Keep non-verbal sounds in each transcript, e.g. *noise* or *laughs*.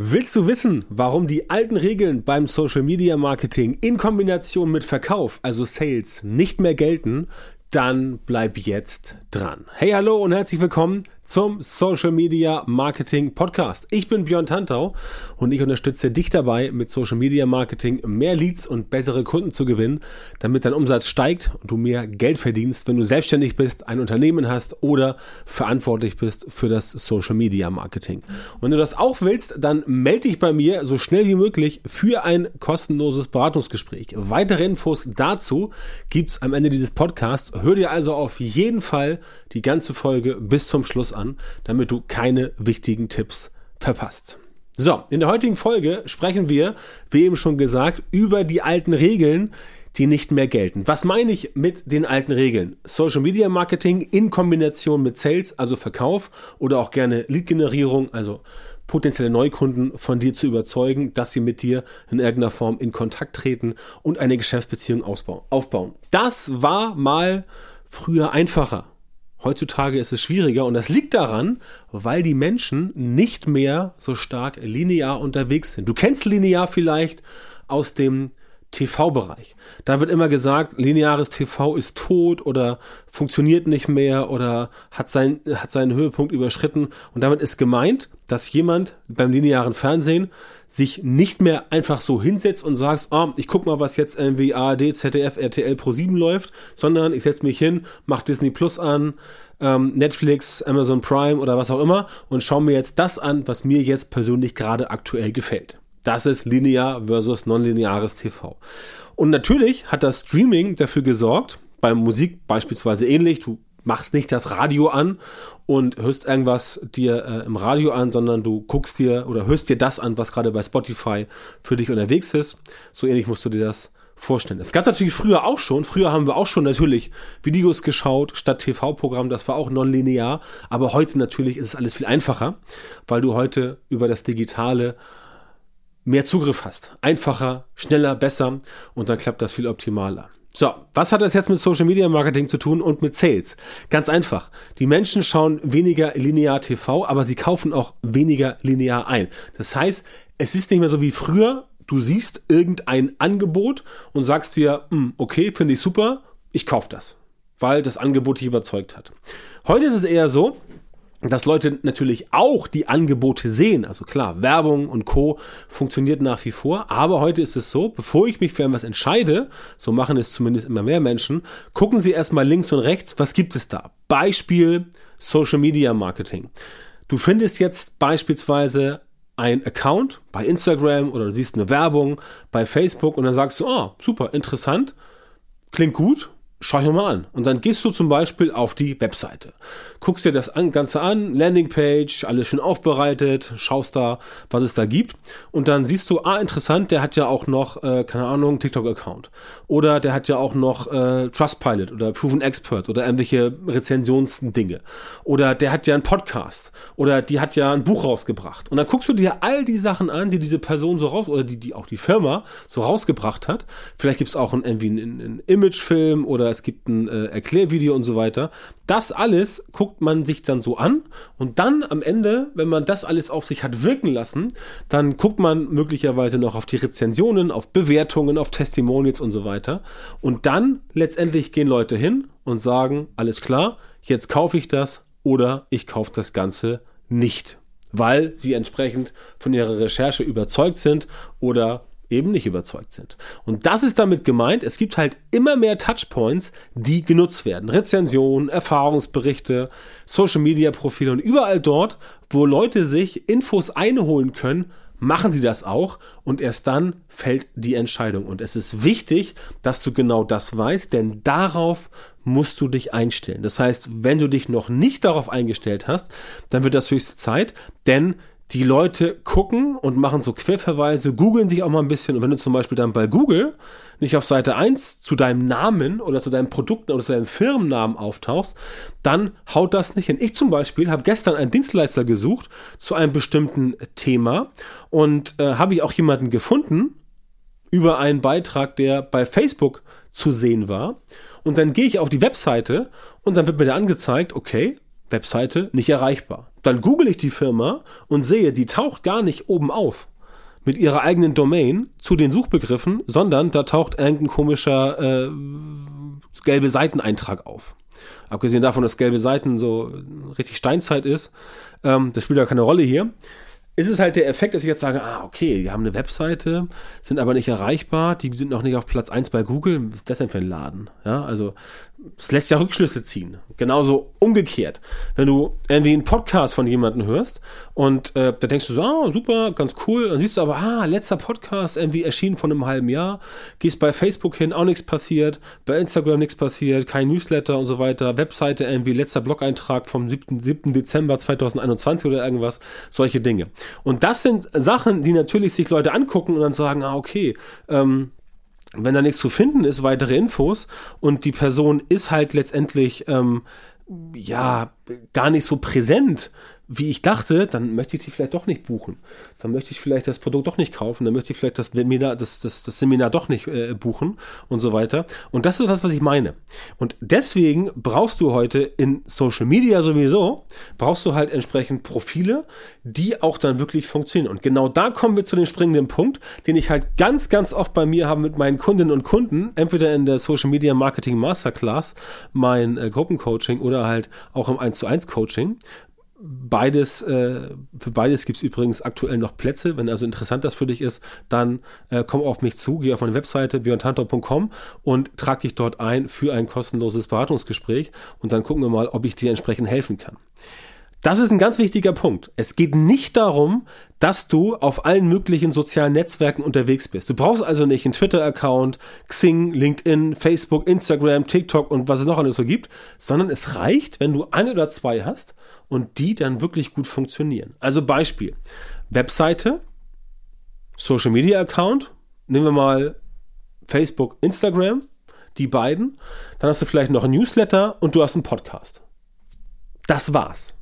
Willst du wissen, warum die alten Regeln beim Social Media Marketing in Kombination mit Verkauf, also Sales, nicht mehr gelten? Dann bleib jetzt dran. Hey, hallo und herzlich willkommen zum Social Media Marketing Podcast. Ich bin Björn Tantau und ich unterstütze dich dabei, mit Social Media Marketing mehr Leads und bessere Kunden zu gewinnen, damit dein Umsatz steigt und du mehr Geld verdienst, wenn du selbstständig bist, ein Unternehmen hast oder verantwortlich bist für das Social Media Marketing. Und wenn du das auch willst, dann melde dich bei mir so schnell wie möglich für ein kostenloses Beratungsgespräch. Weitere Infos dazu gibt's am Ende dieses Podcasts. Hör dir also auf jeden Fall die ganze Folge bis zum Schluss an, damit du keine wichtigen Tipps verpasst. So, in der heutigen Folge sprechen wir, wie eben schon gesagt, über die alten Regeln, die nicht mehr gelten. Was meine ich mit den alten Regeln? Social Media Marketing in Kombination mit Sales, also Verkauf oder auch gerne Lead-Generierung, also potenzielle Neukunden von dir zu überzeugen, dass sie mit dir in irgendeiner Form in Kontakt treten und eine Geschäftsbeziehung aufbauen. Das war mal früher einfacher. Heutzutage ist es schwieriger und das liegt daran, weil die Menschen nicht mehr so stark linear unterwegs sind. Du kennst linear vielleicht aus dem TV-Bereich. Da wird immer gesagt, lineares TV ist tot oder funktioniert nicht mehr oder hat, sein, hat seinen Höhepunkt überschritten. Und damit ist gemeint, dass jemand beim linearen Fernsehen sich nicht mehr einfach so hinsetzt und sagt, oh, ich guck mal, was jetzt irgendwie ARD, ZDF, RTL Pro 7 läuft, sondern ich setze mich hin, mach Disney Plus an, ähm, Netflix, Amazon Prime oder was auch immer und schaue mir jetzt das an, was mir jetzt persönlich gerade aktuell gefällt. Das ist linear versus nonlineares TV. Und natürlich hat das Streaming dafür gesorgt, bei Musik beispielsweise ähnlich, du machst nicht das Radio an und hörst irgendwas dir äh, im Radio an, sondern du guckst dir oder hörst dir das an, was gerade bei Spotify für dich unterwegs ist. So ähnlich musst du dir das vorstellen. Es gab natürlich früher auch schon, früher haben wir auch schon natürlich Videos geschaut statt TV-Programm, das war auch nonlinear, aber heute natürlich ist es alles viel einfacher, weil du heute über das Digitale mehr Zugriff hast. Einfacher, schneller, besser und dann klappt das viel optimaler. So, was hat das jetzt mit Social Media Marketing zu tun und mit Sales? Ganz einfach. Die Menschen schauen weniger linear TV, aber sie kaufen auch weniger linear ein. Das heißt, es ist nicht mehr so wie früher. Du siehst irgendein Angebot und sagst dir, hm, okay, finde ich super, ich kaufe das, weil das Angebot dich überzeugt hat. Heute ist es eher so, dass Leute natürlich auch die Angebote sehen. Also klar, Werbung und Co. funktioniert nach wie vor. Aber heute ist es so, bevor ich mich für etwas entscheide, so machen es zumindest immer mehr Menschen, gucken Sie erstmal links und rechts, was gibt es da? Beispiel Social Media Marketing. Du findest jetzt beispielsweise ein Account bei Instagram oder du siehst eine Werbung bei Facebook und dann sagst du, oh, super, interessant, klingt gut, schau ich mir mal an. Und dann gehst du zum Beispiel auf die Webseite, guckst dir das Ganze an, Landingpage, alles schön aufbereitet, schaust da, was es da gibt. Und dann siehst du, ah, interessant, der hat ja auch noch, äh, keine Ahnung, TikTok-Account. Oder der hat ja auch noch äh, Trustpilot oder Proven Expert oder irgendwelche Rezensionsdinge. Oder der hat ja einen Podcast. Oder die hat ja ein Buch rausgebracht. Und dann guckst du dir all die Sachen an, die diese Person so raus, oder die, die auch die Firma so rausgebracht hat. Vielleicht gibt's auch ein, irgendwie einen, einen Imagefilm oder oder es gibt ein äh, Erklärvideo und so weiter. Das alles guckt man sich dann so an und dann am Ende, wenn man das alles auf sich hat wirken lassen, dann guckt man möglicherweise noch auf die Rezensionen, auf Bewertungen, auf Testimonials und so weiter. Und dann letztendlich gehen Leute hin und sagen, alles klar, jetzt kaufe ich das oder ich kaufe das Ganze nicht weil sie entsprechend von ihrer Recherche überzeugt sind oder eben nicht überzeugt sind. Und das ist damit gemeint, es gibt halt immer mehr Touchpoints, die genutzt werden. Rezensionen, Erfahrungsberichte, Social Media Profile und überall dort, wo Leute sich Infos einholen können, machen sie das auch und erst dann fällt die Entscheidung. Und es ist wichtig, dass du genau das weißt, denn darauf musst du dich einstellen. Das heißt, wenn du dich noch nicht darauf eingestellt hast, dann wird das höchste Zeit, denn die Leute gucken und machen so Querverweise, googeln sich auch mal ein bisschen. Und wenn du zum Beispiel dann bei Google nicht auf Seite 1 zu deinem Namen oder zu deinem Produkt oder zu deinem Firmennamen auftauchst, dann haut das nicht hin. Ich zum Beispiel habe gestern einen Dienstleister gesucht zu einem bestimmten Thema und äh, habe ich auch jemanden gefunden über einen Beitrag, der bei Facebook zu sehen war. Und dann gehe ich auf die Webseite und dann wird mir da angezeigt, okay, Webseite nicht erreichbar. Dann google ich die Firma und sehe, die taucht gar nicht oben auf mit ihrer eigenen Domain zu den Suchbegriffen, sondern da taucht irgendein komischer äh, gelbe Seiteneintrag auf. Abgesehen davon, dass gelbe Seiten so richtig Steinzeit ist, ähm, das spielt ja keine Rolle hier ist es halt der Effekt, dass ich jetzt sage, ah, okay, die haben eine Webseite, sind aber nicht erreichbar, die sind noch nicht auf Platz 1 bei Google. Was ist das denn für ein Laden? Ja, also es lässt ja Rückschlüsse ziehen. Genauso umgekehrt. Wenn du irgendwie einen Podcast von jemandem hörst und äh, da denkst du so, ah, super, ganz cool, dann siehst du aber, ah, letzter Podcast irgendwie erschienen von einem halben Jahr, gehst bei Facebook hin, auch nichts passiert, bei Instagram nichts passiert, kein Newsletter und so weiter, Webseite irgendwie, letzter Blog-Eintrag vom 7. 7. Dezember 2021 oder irgendwas, solche Dinge. Und das sind Sachen, die natürlich sich Leute angucken und dann sagen, ah, okay, ähm, wenn da nichts zu finden ist, weitere Infos und die Person ist halt letztendlich ähm, ja gar nicht so präsent, wie ich dachte, dann möchte ich die vielleicht doch nicht buchen. Dann möchte ich vielleicht das Produkt doch nicht kaufen, dann möchte ich vielleicht das Seminar, das, das, das Seminar doch nicht äh, buchen und so weiter. Und das ist das, was ich meine. Und deswegen brauchst du heute in Social Media sowieso, brauchst du halt entsprechend Profile, die auch dann wirklich funktionieren. Und genau da kommen wir zu dem springenden Punkt, den ich halt ganz, ganz oft bei mir habe mit meinen Kundinnen und Kunden, entweder in der Social Media Marketing Masterclass, mein äh, Gruppencoaching oder halt auch im 1 zu 1 Coaching, Beides, äh, für beides gibt es übrigens aktuell noch Plätze. Wenn also interessant das für dich ist, dann äh, komm auf mich zu, geh auf meine Webseite björntantor.com und trag dich dort ein für ein kostenloses Beratungsgespräch und dann gucken wir mal, ob ich dir entsprechend helfen kann. Das ist ein ganz wichtiger Punkt. Es geht nicht darum, dass du auf allen möglichen sozialen Netzwerken unterwegs bist. Du brauchst also nicht einen Twitter-Account, Xing, LinkedIn, Facebook, Instagram, TikTok und was es noch alles so gibt, sondern es reicht, wenn du ein oder zwei hast und die dann wirklich gut funktionieren. Also Beispiel, Webseite, Social Media Account, nehmen wir mal Facebook, Instagram, die beiden, dann hast du vielleicht noch ein Newsletter und du hast einen Podcast. Das war's.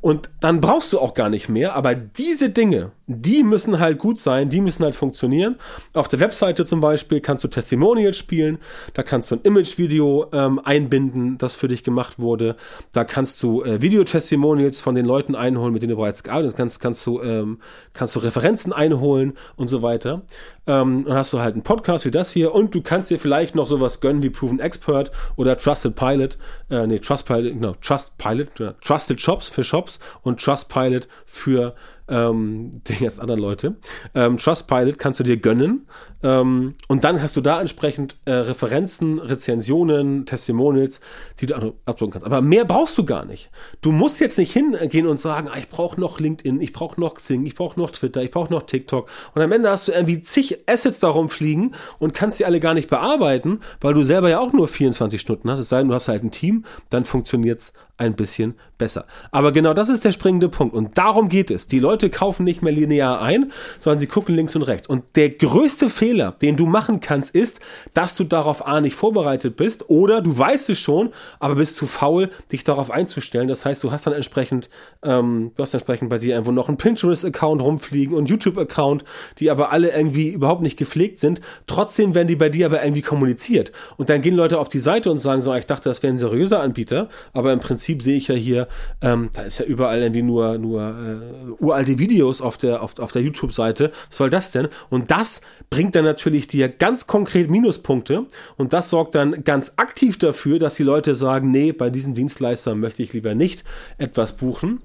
Und dann brauchst du auch gar nicht mehr, aber diese Dinge, die müssen halt gut sein, die müssen halt funktionieren. Auf der Webseite zum Beispiel kannst du Testimonials spielen, da kannst du ein Image-Video ähm, einbinden, das für dich gemacht wurde. Da kannst du äh, Videotestimonials von den Leuten einholen, mit denen du bereits gearbeitet hast. Kannst, kannst, du, ähm, kannst du Referenzen einholen und so weiter. Ähm, dann hast du halt einen Podcast wie das hier und du kannst dir vielleicht noch sowas gönnen wie Proven Expert oder Trusted Pilot. Äh, nee, Trust Pilot, genau, Trust Pilot, Trusted Shops für Shops und Trustpilot für ähm, *laughs* die ganz anderen Leute. Ähm, Trustpilot kannst du dir gönnen ähm, und dann hast du da entsprechend äh, Referenzen, Rezensionen, Testimonials, die du abdrucken kannst. Aber mehr brauchst du gar nicht. Du musst jetzt nicht hingehen und sagen, ah, ich brauche noch LinkedIn, ich brauche noch Xing, ich brauche noch Twitter, ich brauche noch TikTok. Und am Ende hast du irgendwie zig Assets darum fliegen und kannst die alle gar nicht bearbeiten, weil du selber ja auch nur 24 Stunden hast. Es sei denn, du hast halt ein Team, dann funktioniert's ein bisschen besser. Aber genau das ist der springende Punkt. Und darum geht es. Die Leute kaufen nicht mehr linear ein, sondern sie gucken links und rechts. Und der größte Fehler, den du machen kannst, ist, dass du darauf A nicht vorbereitet bist oder du weißt es schon, aber bist zu faul, dich darauf einzustellen. Das heißt, du hast dann entsprechend, ähm, du hast entsprechend bei dir irgendwo noch einen Pinterest-Account rumfliegen und YouTube-Account, die aber alle irgendwie überhaupt nicht gepflegt sind. Trotzdem werden die bei dir aber irgendwie kommuniziert. Und dann gehen Leute auf die Seite und sagen so, ich dachte, das wäre ein seriöser Anbieter, aber im Prinzip sehe ich ja hier, ähm, da ist ja überall irgendwie nur, nur äh, uralte Videos auf der, auf, auf der YouTube-Seite. Was soll das denn? Und das bringt dann natürlich dir ganz konkret Minuspunkte und das sorgt dann ganz aktiv dafür, dass die Leute sagen, nee, bei diesem Dienstleister möchte ich lieber nicht etwas buchen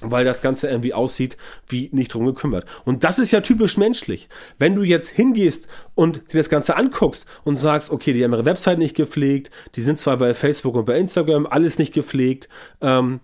weil das Ganze irgendwie aussieht wie nicht drum gekümmert. Und das ist ja typisch menschlich. Wenn du jetzt hingehst und dir das Ganze anguckst und sagst, okay, die haben ihre Website nicht gepflegt, die sind zwar bei Facebook und bei Instagram alles nicht gepflegt, ähm,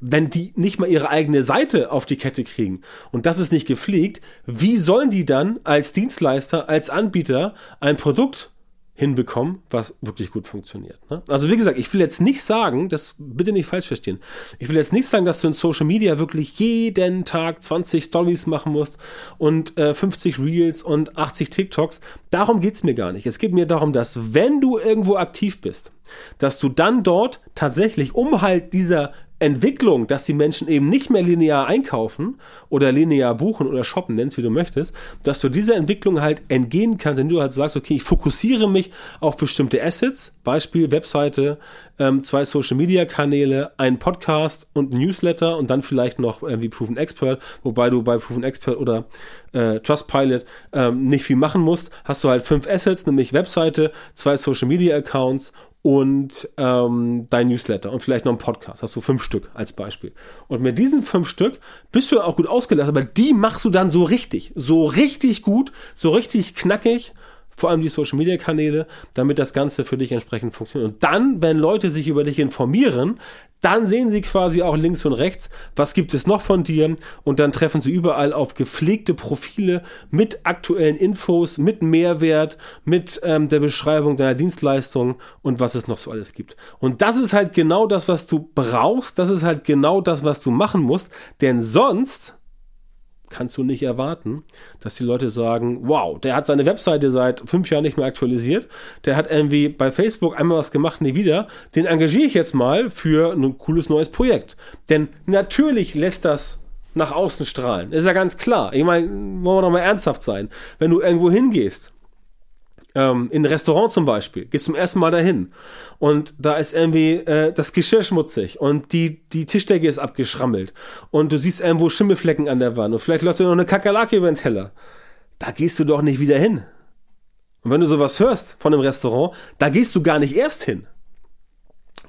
wenn die nicht mal ihre eigene Seite auf die Kette kriegen und das ist nicht gepflegt, wie sollen die dann als Dienstleister, als Anbieter ein Produkt hinbekommen, was wirklich gut funktioniert. Ne? Also wie gesagt, ich will jetzt nicht sagen, das bitte nicht falsch verstehen. Ich will jetzt nicht sagen, dass du in Social Media wirklich jeden Tag 20 Stories machen musst und äh, 50 Reels und 80 TikToks. Darum geht's mir gar nicht. Es geht mir darum, dass wenn du irgendwo aktiv bist, dass du dann dort tatsächlich, um halt dieser Entwicklung, dass die Menschen eben nicht mehr linear einkaufen oder linear buchen oder shoppen, nennst wie du möchtest, dass du dieser Entwicklung halt entgehen kannst, wenn du halt sagst, okay, ich fokussiere mich auf bestimmte Assets, Beispiel Webseite, ähm, zwei Social Media Kanäle, ein Podcast und ein Newsletter und dann vielleicht noch irgendwie Proven Expert, wobei du bei Proven Expert oder äh, Trustpilot ähm, nicht viel machen musst, hast du halt fünf Assets, nämlich Webseite, zwei Social Media Accounts und ähm, dein Newsletter und vielleicht noch ein Podcast. Hast du fünf Stück als Beispiel. Und mit diesen fünf Stück bist du auch gut ausgelastet, aber die machst du dann so richtig, so richtig gut, so richtig knackig vor allem die Social Media Kanäle, damit das Ganze für dich entsprechend funktioniert. Und dann, wenn Leute sich über dich informieren, dann sehen sie quasi auch links und rechts, was gibt es noch von dir und dann treffen sie überall auf gepflegte Profile mit aktuellen Infos, mit Mehrwert, mit ähm, der Beschreibung deiner Dienstleistung und was es noch so alles gibt. Und das ist halt genau das, was du brauchst, das ist halt genau das, was du machen musst, denn sonst kannst du nicht erwarten, dass die Leute sagen, wow, der hat seine Webseite seit fünf Jahren nicht mehr aktualisiert, der hat irgendwie bei Facebook einmal was gemacht, nie wieder, den engagiere ich jetzt mal für ein cooles neues Projekt. Denn natürlich lässt das nach außen strahlen. Ist ja ganz klar. Ich meine, wollen wir doch mal ernsthaft sein. Wenn du irgendwo hingehst ähm, in ein Restaurant zum Beispiel, gehst zum ersten Mal dahin und da ist irgendwie äh, das Geschirr schmutzig und die, die Tischdecke ist abgeschrammelt und du siehst irgendwo Schimmelflecken an der Wand und vielleicht läuft da noch eine Kakerlake über den Teller. Da gehst du doch nicht wieder hin. Und wenn du sowas hörst von einem Restaurant, da gehst du gar nicht erst hin.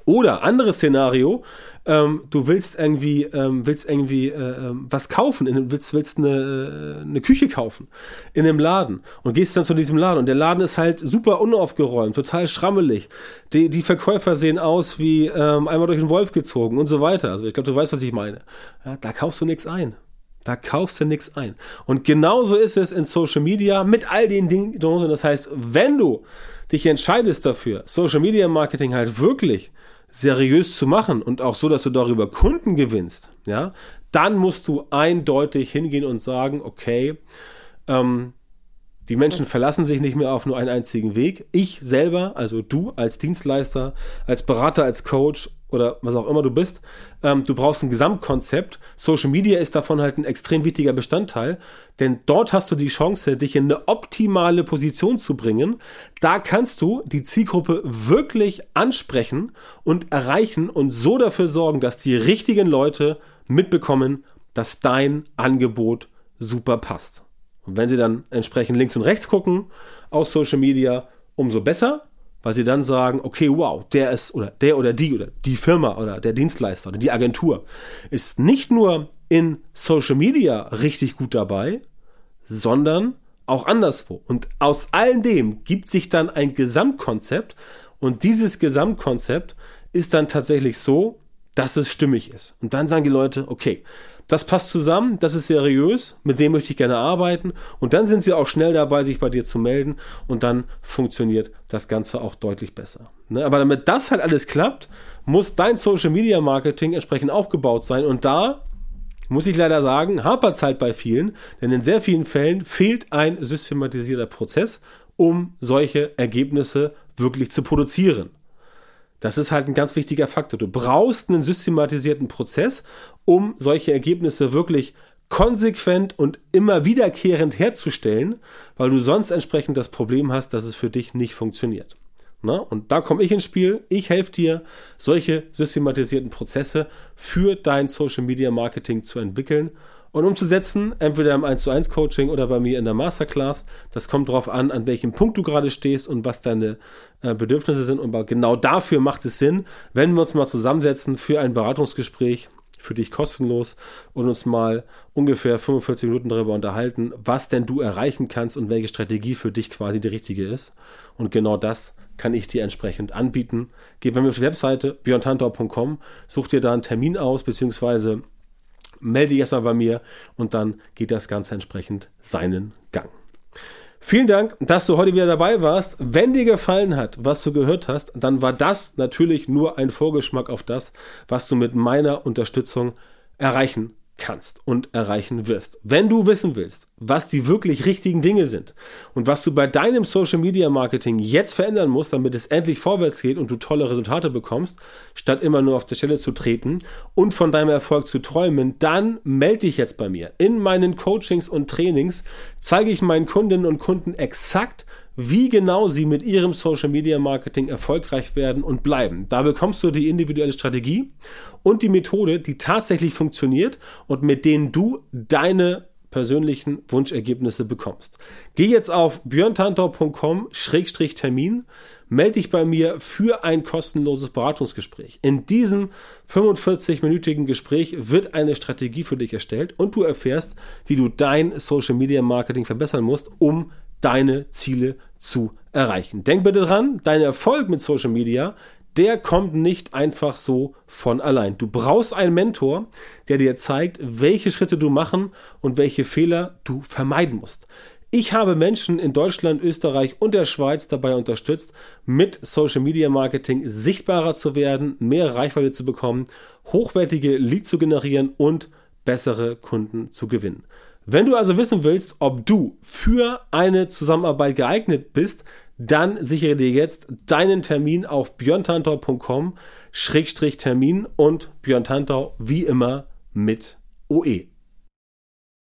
Oder anderes Szenario, ähm, du willst irgendwie, ähm, willst irgendwie äh, ähm, was kaufen, in, willst, willst eine, äh, eine Küche kaufen in einem Laden und gehst dann zu diesem Laden und der Laden ist halt super unaufgeräumt, total schrammelig. Die, die Verkäufer sehen aus wie ähm, einmal durch den Wolf gezogen und so weiter. Also ich glaube, du weißt, was ich meine. Ja, da kaufst du nichts ein. Da kaufst du nichts ein. Und genauso ist es in Social Media mit all den Dingen. Das heißt, wenn du dich entscheidest dafür, Social Media Marketing halt wirklich seriös zu machen und auch so, dass du darüber Kunden gewinnst, ja, dann musst du eindeutig hingehen und sagen, okay, ähm, die Menschen verlassen sich nicht mehr auf nur einen einzigen Weg. Ich selber, also du als Dienstleister, als Berater, als Coach oder was auch immer du bist, ähm, du brauchst ein Gesamtkonzept. Social Media ist davon halt ein extrem wichtiger Bestandteil, denn dort hast du die Chance, dich in eine optimale Position zu bringen. Da kannst du die Zielgruppe wirklich ansprechen und erreichen und so dafür sorgen, dass die richtigen Leute mitbekommen, dass dein Angebot super passt. Und wenn sie dann entsprechend links und rechts gucken aus Social Media, umso besser, weil sie dann sagen, okay, wow, der ist oder der oder die oder die Firma oder der Dienstleister oder die Agentur ist nicht nur in Social Media richtig gut dabei, sondern auch anderswo. Und aus all dem gibt sich dann ein Gesamtkonzept und dieses Gesamtkonzept ist dann tatsächlich so, dass es stimmig ist. Und dann sagen die Leute, okay, das passt zusammen, das ist seriös, mit dem möchte ich gerne arbeiten und dann sind sie auch schnell dabei, sich bei dir zu melden und dann funktioniert das Ganze auch deutlich besser. Ne? Aber damit das halt alles klappt, muss dein Social Media Marketing entsprechend aufgebaut sein und da muss ich leider sagen, hapert es halt bei vielen, denn in sehr vielen Fällen fehlt ein systematisierter Prozess, um solche Ergebnisse wirklich zu produzieren. Das ist halt ein ganz wichtiger Faktor. Du brauchst einen systematisierten Prozess, um solche Ergebnisse wirklich konsequent und immer wiederkehrend herzustellen, weil du sonst entsprechend das Problem hast, dass es für dich nicht funktioniert. Na, und da komme ich ins Spiel. Ich helfe dir, solche systematisierten Prozesse für dein Social Media Marketing zu entwickeln und umzusetzen, entweder im 1 zu 1 Coaching oder bei mir in der Masterclass. Das kommt darauf an, an welchem Punkt du gerade stehst und was deine äh, Bedürfnisse sind. Und genau dafür macht es Sinn, wenn wir uns mal zusammensetzen für ein Beratungsgespräch für dich kostenlos und uns mal ungefähr 45 Minuten darüber unterhalten, was denn du erreichen kannst und welche Strategie für dich quasi die richtige ist. Und genau das kann ich dir entsprechend anbieten. Geh bei mir auf die Webseite björntantor.com, such dir da einen Termin aus, beziehungsweise melde dich erstmal bei mir und dann geht das Ganze entsprechend seinen Gang. Vielen Dank, dass du heute wieder dabei warst. Wenn dir gefallen hat, was du gehört hast, dann war das natürlich nur ein Vorgeschmack auf das, was du mit meiner Unterstützung erreichen kannst und erreichen wirst. Wenn du wissen willst, was die wirklich richtigen Dinge sind und was du bei deinem Social Media Marketing jetzt verändern musst, damit es endlich vorwärts geht und du tolle Resultate bekommst, statt immer nur auf der Stelle zu treten und von deinem Erfolg zu träumen, dann melde dich jetzt bei mir. In meinen Coachings und Trainings zeige ich meinen Kundinnen und Kunden exakt, wie genau sie mit ihrem Social Media Marketing erfolgreich werden und bleiben. Da bekommst du die individuelle Strategie und die Methode, die tatsächlich funktioniert und mit denen du deine persönlichen Wunschergebnisse bekommst. Geh jetzt auf björntantor.com-termin, melde dich bei mir für ein kostenloses Beratungsgespräch. In diesem 45-minütigen Gespräch wird eine Strategie für dich erstellt und du erfährst, wie du dein Social Media Marketing verbessern musst, um deine Ziele zu erreichen. Denk bitte dran, dein Erfolg mit Social Media, der kommt nicht einfach so von allein. Du brauchst einen Mentor, der dir zeigt, welche Schritte du machen und welche Fehler du vermeiden musst. Ich habe Menschen in Deutschland, Österreich und der Schweiz dabei unterstützt, mit Social Media Marketing sichtbarer zu werden, mehr Reichweite zu bekommen, hochwertige Leads zu generieren und bessere Kunden zu gewinnen. Wenn du also wissen willst, ob du für eine Zusammenarbeit geeignet bist, dann sichere dir jetzt deinen Termin auf björntantau.com-termin und Björn Tantau wie immer mit OE.